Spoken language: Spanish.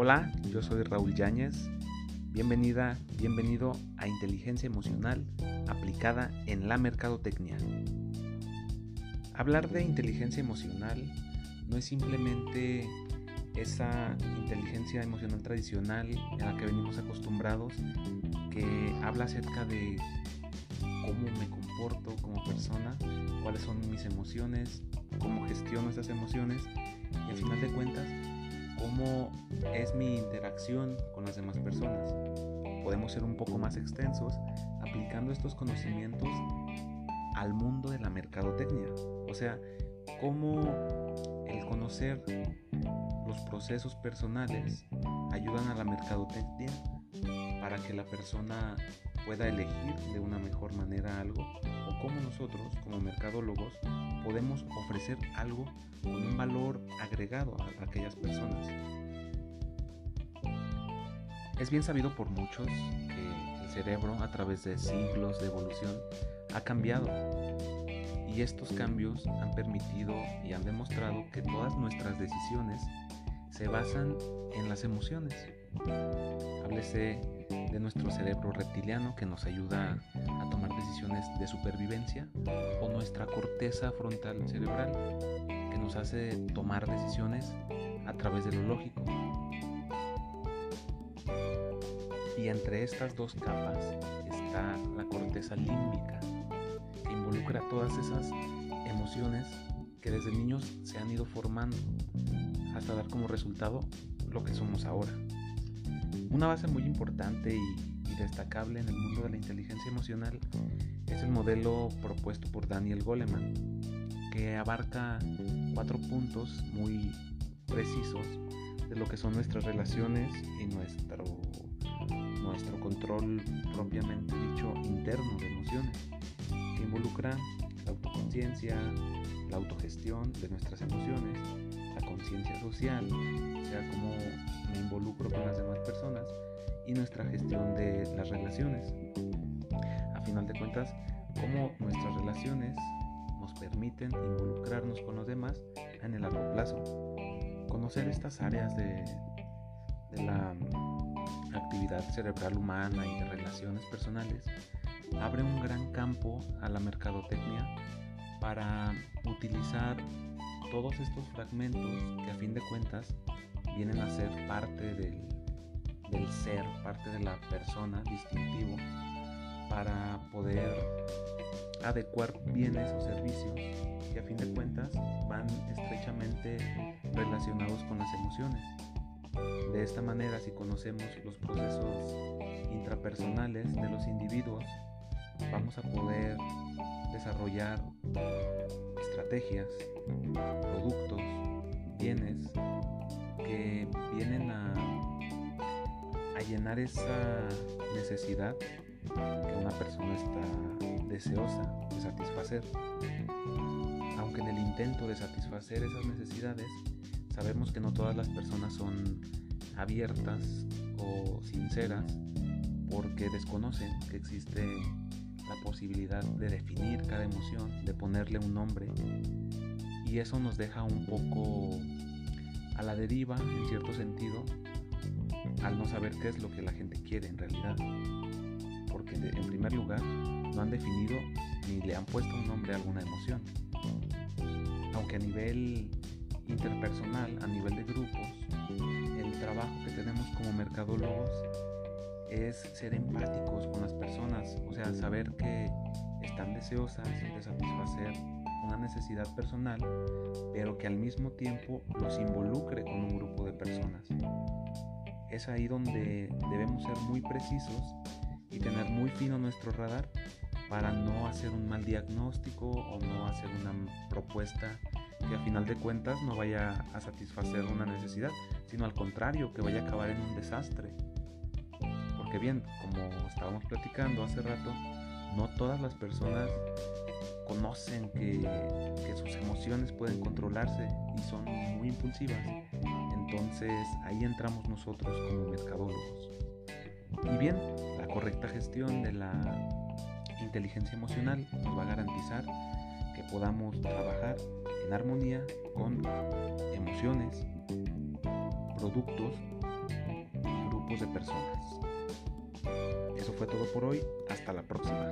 Hola, yo soy Raúl Yáñez. Bienvenida, bienvenido a Inteligencia Emocional aplicada en la mercadotecnia. Hablar de inteligencia emocional no es simplemente esa inteligencia emocional tradicional en la que venimos acostumbrados, que habla acerca de cómo me comporto como persona, cuáles son mis emociones, cómo gestiono esas emociones y al final de cuentas cómo es mi interacción con las demás personas. Podemos ser un poco más extensos aplicando estos conocimientos al mundo de la mercadotecnia. O sea, cómo el conocer los procesos personales ayudan a la mercadotecnia para que la persona pueda elegir de una mejor manera algo o cómo nosotros como mercadólogos podemos ofrecer algo con un valor agregado a aquellas personas. Es bien sabido por muchos que el cerebro a través de siglos de evolución ha cambiado y estos cambios han permitido y han demostrado que todas nuestras decisiones se basan en las emociones. Háblese de nuestro cerebro reptiliano que nos ayuda a tomar decisiones de supervivencia o nuestra corteza frontal cerebral que nos hace tomar decisiones a través de lo lógico. Y entre estas dos capas está la corteza límbica que involucra todas esas emociones que desde niños se han ido formando hasta dar como resultado lo que somos ahora. Una base muy importante y, destacable en el mundo de la inteligencia emocional es el modelo propuesto por Daniel Goleman, que abarca cuatro puntos muy precisos de lo que son nuestras relaciones y nuestro, nuestro control propiamente dicho interno de emociones, que involucra la autoconciencia, la autogestión de nuestras emociones, la conciencia social, o sea, cómo me involucro con las demás personas, y nuestra gestión de las relaciones. A final de cuentas, cómo nuestras relaciones nos permiten involucrarnos con los demás en el largo plazo. Conocer estas áreas de, de la actividad cerebral humana y de relaciones personales abre un gran campo a la mercadotecnia para utilizar todos estos fragmentos que a fin de cuentas vienen a ser parte del, ser, parte de la persona distintivo, para poder adecuar bienes o servicios que a fin de cuentas van estrechamente relacionados con las emociones. De esta manera, si conocemos los procesos intrapersonales de los individuos, vamos a poder desarrollar estrategias, productos, bienes que vienen a, llenar esa necesidad que una persona está deseosa de satisfacer. Aunque en el intento de satisfacer esas necesidades, sabemos que no todas las personas son abiertas o sinceras porque desconocen que existe la posibilidad de definir cada emoción, de ponerle un nombre. Y eso nos deja un poco a la deriva, en cierto sentido, al no saber qué es lo que la gente quiere en realidad. Porque en primer lugar, no han definido ni le han puesto un nombre a alguna emoción. Aunque a nivel interpersonal, a nivel de grupos, el trabajo que tenemos como mercadólogos es ser empáticos con las personas, o sea, saber que están deseosas de satisfacer una necesidad personal, pero que al mismo tiempo los involucre con un grupo de personas. Es ahí donde debemos ser muy precisos y tener muy fino nuestro radar para no hacer un mal diagnóstico o no hacer una propuesta que a final de cuentas no vaya a satisfacer una necesidad, sino al contrario, que vaya a acabar en un desastre. Porque bien, como estábamos platicando hace rato, no todas las personas conocen que, sus emociones pueden controlarse y son muy impulsivas. Entonces ahí entramos nosotros como mercadólogos. Y bien, la correcta gestión de la inteligencia emocional nos va a garantizar que podamos trabajar en armonía con emociones, productos y grupos de personas. Eso fue todo por hoy. Hasta la próxima.